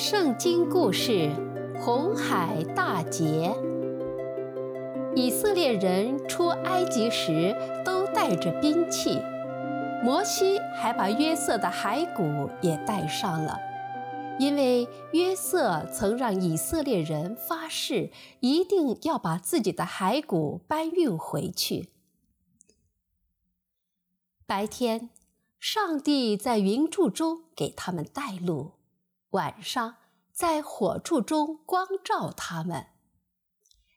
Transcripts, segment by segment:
圣经故事：红海大劫。以色列人出埃及时都带着兵器，摩西还把约瑟的骸骨也带上了，因为约瑟曾让以色列人发誓，一定要把自己的骸骨搬运回去。白天，上帝在云柱中给他们带路。晚上，在火柱中光照他们。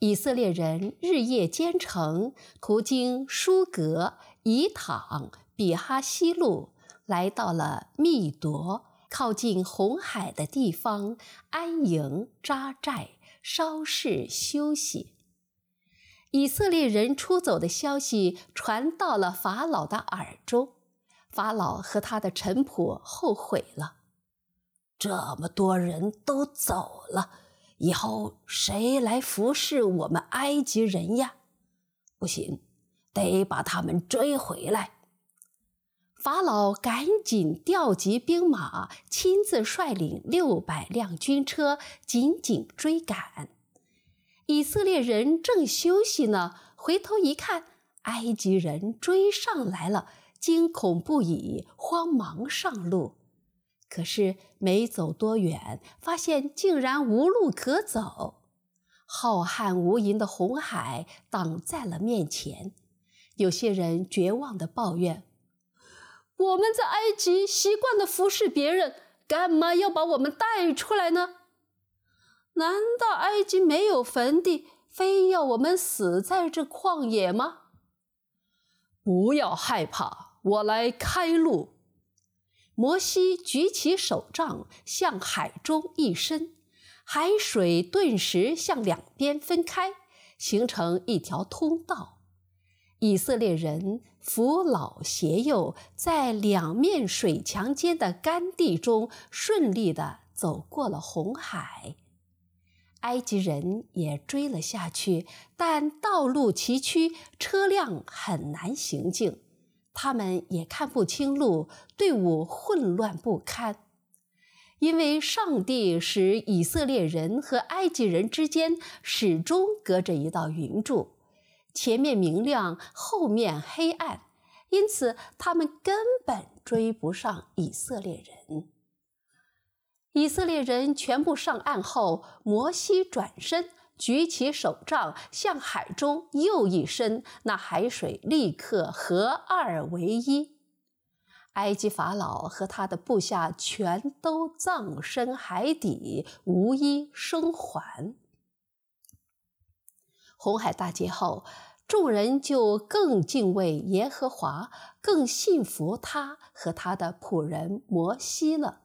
以色列人日夜兼程，途经书革、以坦、比哈西路，来到了密夺，靠近红海的地方，安营扎寨，稍事休息。以色列人出走的消息传到了法老的耳中，法老和他的臣仆后悔了。这么多人都走了，以后谁来服侍我们埃及人呀？不行，得把他们追回来。法老赶紧调集兵马，亲自率领六百辆军车，紧紧追赶。以色列人正休息呢，回头一看，埃及人追上来了，惊恐不已，慌忙上路。可是没走多远，发现竟然无路可走，浩瀚无垠的红海挡在了面前。有些人绝望地抱怨：“我们在埃及习惯地服侍别人，干嘛要把我们带出来呢？难道埃及没有坟地，非要我们死在这旷野吗？”不要害怕，我来开路。摩西举起手杖，向海中一伸，海水顿时向两边分开，形成一条通道。以色列人扶老携幼，在两面水墙间的干地中顺利地走过了红海。埃及人也追了下去，但道路崎岖，车辆很难行进。他们也看不清路，队伍混乱不堪。因为上帝使以色列人和埃及人之间始终隔着一道云柱，前面明亮，后面黑暗，因此他们根本追不上以色列人。以色列人全部上岸后，摩西转身。举起手杖，向海中又一伸，那海水立刻合二为一。埃及法老和他的部下全都葬身海底，无一生还。红海大劫后，众人就更敬畏耶和华，更信服他和他的仆人摩西了。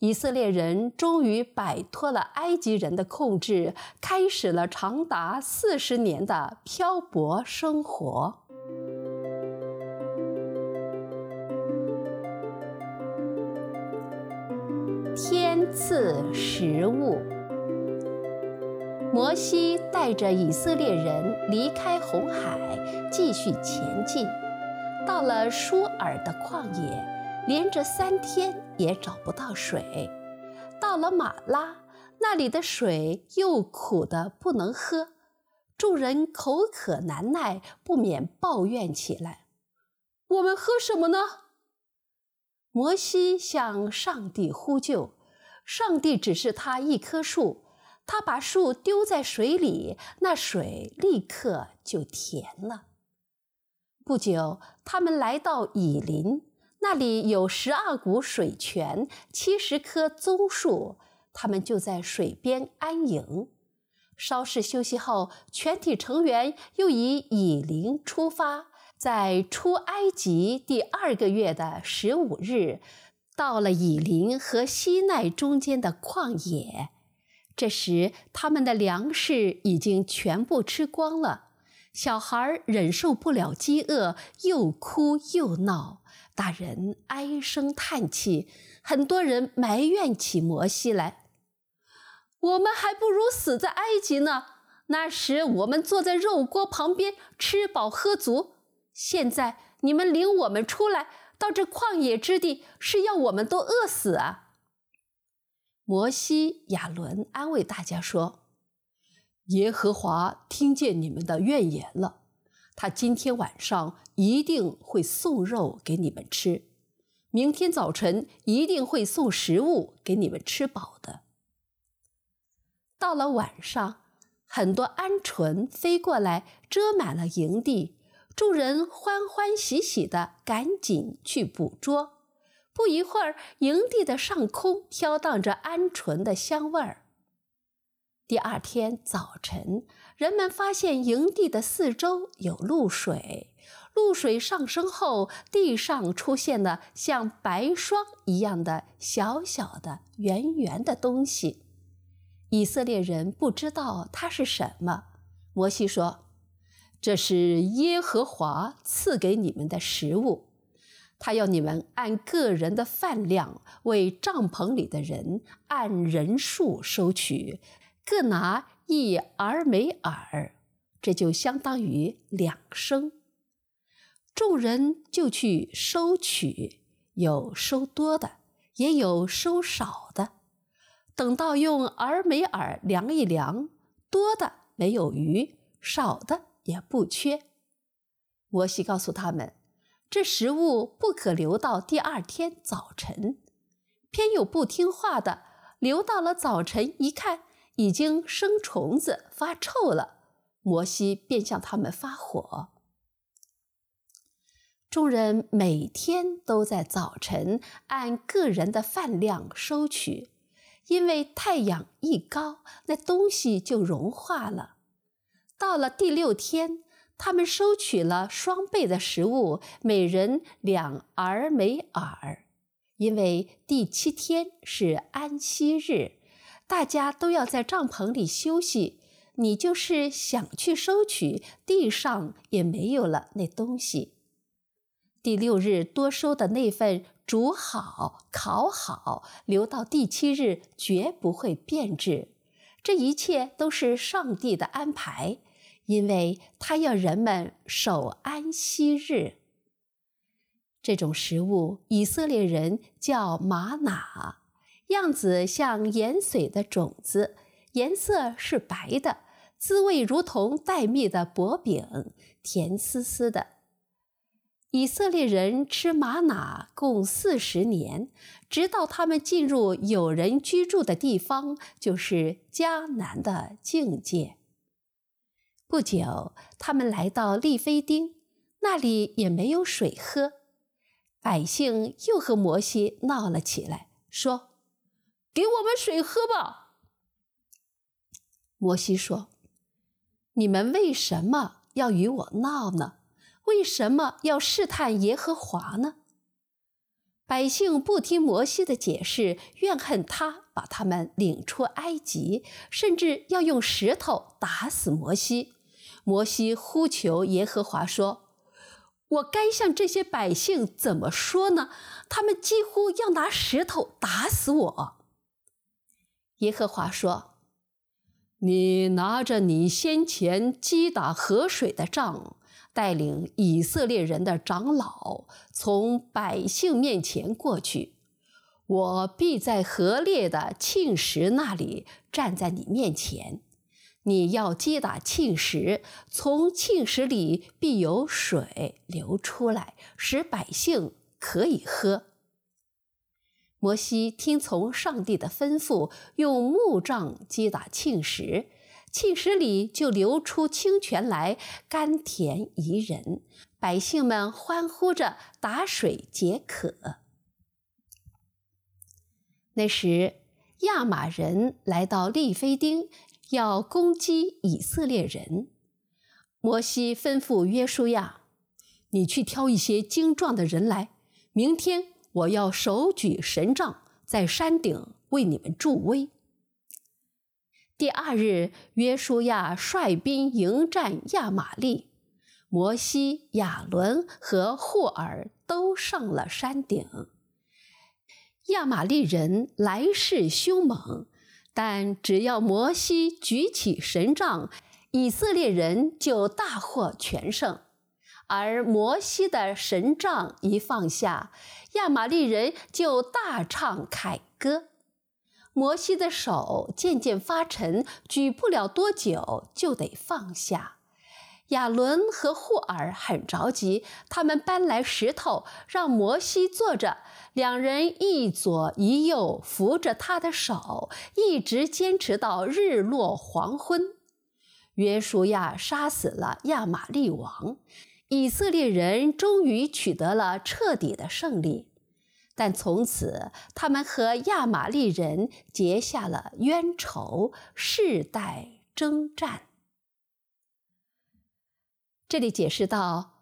以色列人终于摆脱了埃及人的控制，开始了长达四十年的漂泊生活。天赐食物。摩西带着以色列人离开红海，继续前进，到了舒尔的旷野。连着三天也找不到水，到了马拉，那里的水又苦得不能喝，众人口渴难耐，不免抱怨起来：“我们喝什么呢？”摩西向上帝呼救，上帝指示他一棵树，他把树丢在水里，那水立刻就甜了。不久，他们来到以琳。那里有十二股水泉，七十棵棕树，他们就在水边安营。稍事休息后，全体成员又以以琳出发，在出埃及第二个月的十五日，到了以林和西奈中间的旷野。这时，他们的粮食已经全部吃光了，小孩忍受不了饥饿，又哭又闹。大人唉声叹气，很多人埋怨起摩西来：“我们还不如死在埃及呢！那时我们坐在肉锅旁边，吃饱喝足。现在你们领我们出来，到这旷野之地，是要我们都饿死啊！”摩西、亚伦安慰大家说：“耶和华听见你们的怨言了，他今天晚上一定会送肉给你们吃，明天早晨一定会送食物给你们吃饱的。”到了晚上，很多鹌鹑飞过来，遮满了营地。众人欢欢喜喜的赶紧去捕捉。不一会儿，营地的上空飘荡着鹌鹑的香味儿。第二天早晨，人们发现营地的四周有露水，露水上升后，地上出现了像白霜一样的小小的、圆圆的东西。以色列人不知道它是什么。摩西说。这是耶和华赐给你们的食物，他要你们按个人的饭量为帐篷里的人按人数收取，各拿一俄梅尔，这就相当于两升。众人就去收取，有收多的，也有收少的。等到用俄梅尔量一量，多的没有余，少的，也不缺。摩西告诉他们，这食物不可留到第二天早晨。偏有不听话的，留到了早晨，一看已经生虫子，发臭了。摩西便向他们发火。众人每天都在早晨按个人的饭量收取，因为太阳一高，那东西就融化了。到了第六天，他们收取了双倍的食物，每人两俄梅尔。因为第七天是安息日，大家都要在帐篷里休息。你就是想去收取，地上也没有了那东西。第六日多收的那份煮好、烤好，留到第七日绝不会变质。这一切都是上帝的安排。因为他要人们守安息日，这种食物以色列人叫玛哪，样子像盐水的种子，颜色是白的，滋味如同带蜜的薄饼，甜丝丝的。以色列人吃玛哪共四十年，直到他们进入有人居住的地方，就是迦南的境界。不久，他们来到利非丁，那里也没有水喝。百姓又和摩西闹了起来，说：“给我们水喝吧。”摩西说：“你们为什么要与我闹呢？为什么要试探耶和华呢？”百姓不听摩西的解释，怨恨他把他们领出埃及，甚至要用石头打死摩西。摩西呼求耶和华说：“我该向这些百姓怎么说呢？他们几乎要拿石头打死我。”耶和华说：“你拿着你先前击打河水的杖，带领以色列人的长老从百姓面前过去，我必在河烈的庆石那里站在你面前。”你要击打庆石，从庆石里必有水流出来，使百姓可以喝。摩西听从上帝的吩咐，用木杖击打磬石，磬石里就流出清泉来，甘甜宜人。百姓们欢呼着打水解渴。那时，亚玛人来到利非丁。要攻击以色列人，摩西吩咐约书亚：“你去挑一些精壮的人来，明天我要手举神杖，在山顶为你们助威。”第二日，约书亚率兵迎战亚玛力，摩西、亚伦和霍尔都上了山顶。亚玛力人来势凶猛。但只要摩西举起神杖，以色列人就大获全胜。而摩西的神杖一放下，亚玛力人就大唱凯歌。摩西的手渐渐发沉，举不了多久就得放下。亚伦和户珥很着急，他们搬来石头，让摩西坐着，两人一左一右扶着他的手，一直坚持到日落黄昏。约书亚杀死了亚玛力王，以色列人终于取得了彻底的胜利，但从此他们和亚玛力人结下了冤仇，世代征战。这里解释到，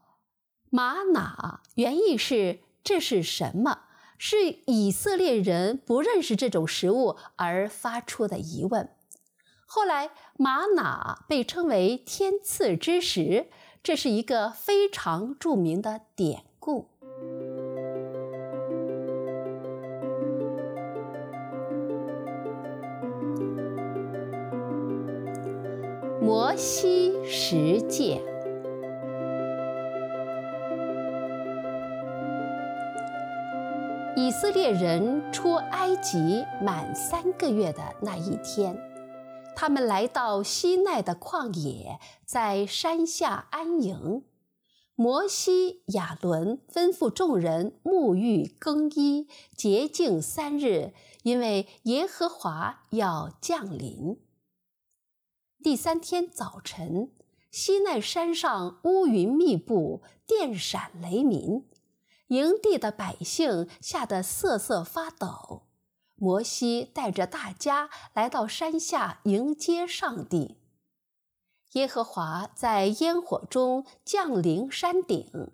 玛瑙原意是这是什么？是以色列人不认识这种食物而发出的疑问。后来，玛瑙被称为天赐之食，这是一个非常著名的典故。摩西十诫。以色列人出埃及满三个月的那一天，他们来到西奈的旷野，在山下安营。摩西、亚伦吩咐众人沐浴更衣，洁净三日，因为耶和华要降临。第三天早晨，西奈山上乌云密布，电闪雷鸣。营地的百姓吓得瑟瑟发抖。摩西带着大家来到山下迎接上帝。耶和华在烟火中降临山顶，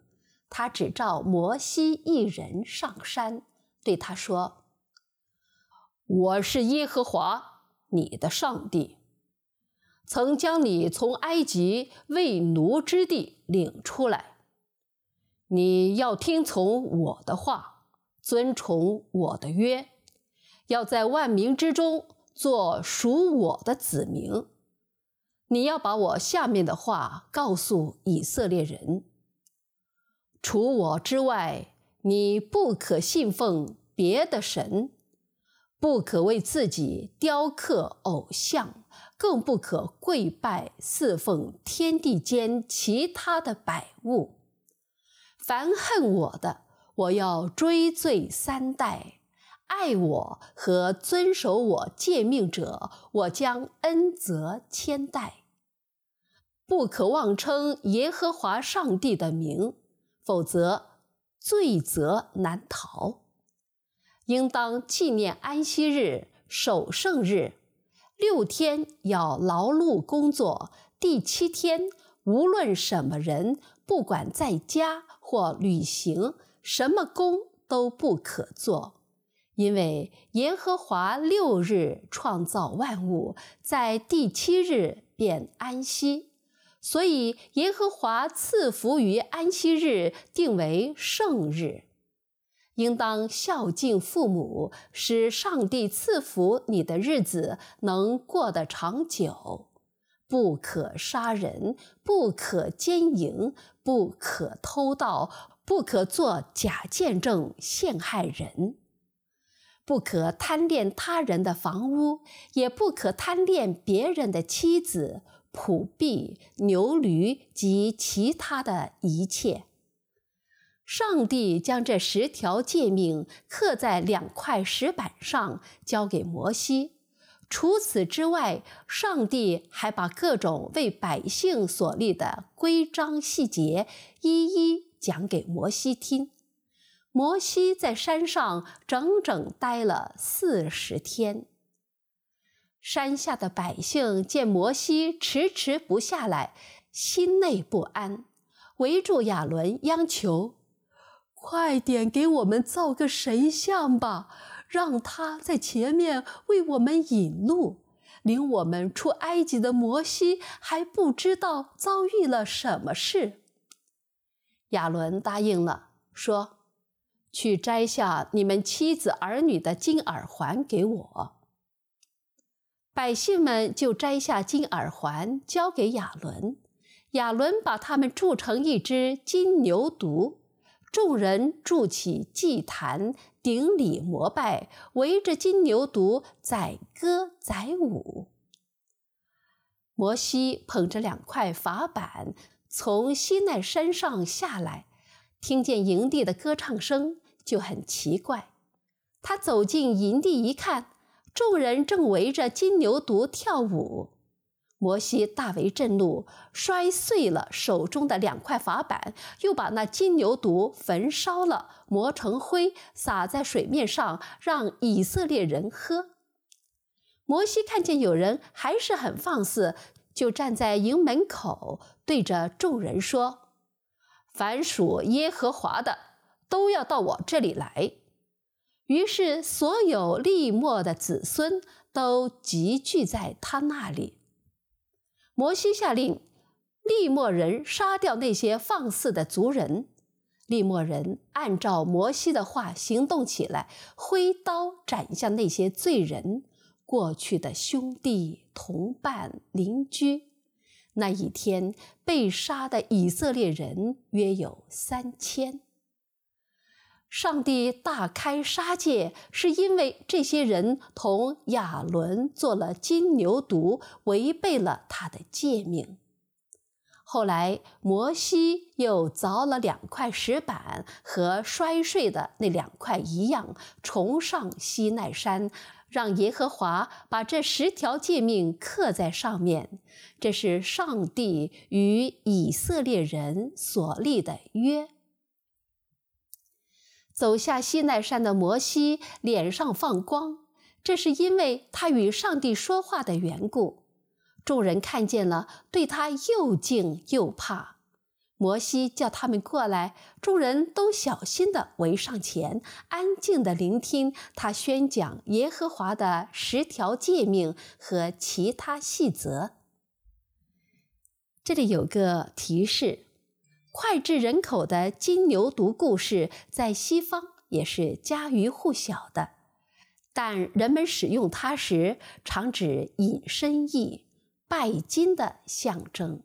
他只召摩西一人上山，对他说：“我是耶和华，你的上帝，曾将你从埃及为奴之地领出来。”你要听从我的话，遵从我的约，要在万民之中做属我的子民。你要把我下面的话告诉以色列人：除我之外，你不可信奉别的神，不可为自己雕刻偶像，更不可跪拜侍奉天地间其他的百物。凡恨我的，我要追罪三代；爱我和遵守我诫命者，我将恩泽千代。不可妄称耶和华上帝的名，否则罪责难逃。应当纪念安息日，守圣日，六天要劳碌工作，第七天无论什么人，不管在家。或旅行，什么工都不可做，因为耶和华六日创造万物，在第七日便安息，所以耶和华赐福于安息日，定为圣日。应当孝敬父母，使上帝赐福你的日子能过得长久。不可杀人，不可奸淫，不可偷盗，不可作假见证陷害人，不可贪恋他人的房屋，也不可贪恋别人的妻子、仆婢、牛驴及其他的一切。上帝将这十条诫命刻在两块石板上，交给摩西。除此之外，上帝还把各种为百姓所立的规章细节一一讲给摩西听。摩西在山上整整待了四十天。山下的百姓见摩西迟迟不下来，心内不安，围住亚伦央求：“快点给我们造个神像吧！”让他在前面为我们引路，领我们出埃及的摩西还不知道遭遇了什么事。亚伦答应了，说：“去摘下你们妻子儿女的金耳环给我。”百姓们就摘下金耳环交给亚伦，亚伦把他们铸成一只金牛犊，众人筑起祭坛，顶礼膜拜，围着金牛犊载歌载舞。摩西捧着两块法板从西奈山上下来，听见营地的歌唱声，就很奇怪。他走进营地一看，众人正围着金牛犊跳舞。摩西大为震怒，摔碎了手中的两块法板，又把那金牛犊焚烧了，磨成灰，撒在水面上，让以色列人喝。摩西看见有人还是很放肆，就站在营门口，对着众人说：“凡属耶和华的，都要到我这里来。”于是所有利末的子孙都集聚在他那里。摩西下令，利末人杀掉那些放肆的族人。利末人按照摩西的话行动起来，挥刀斩向那些罪人，过去的兄弟、同伴、邻居。那一天被杀的以色列人约有三千。上帝大开杀戒，是因为这些人同亚伦做了金牛犊，违背了他的诫命。后来，摩西又凿了两块石板，和摔碎的那两块一样，重上西奈山，让耶和华把这十条诫命刻在上面。这是上帝与以色列人所立的约。走下西奈山的摩西脸上放光，这是因为他与上帝说话的缘故。众人看见了，对他又敬又怕。摩西叫他们过来，众人都小心地围上前，安静地聆听他宣讲耶和华的十条诫命和其他细则。这里有个提示。脍炙人口的金牛犊故事在西方也是家喻户晓的，但人们使用它时常指引申意、拜金的象征。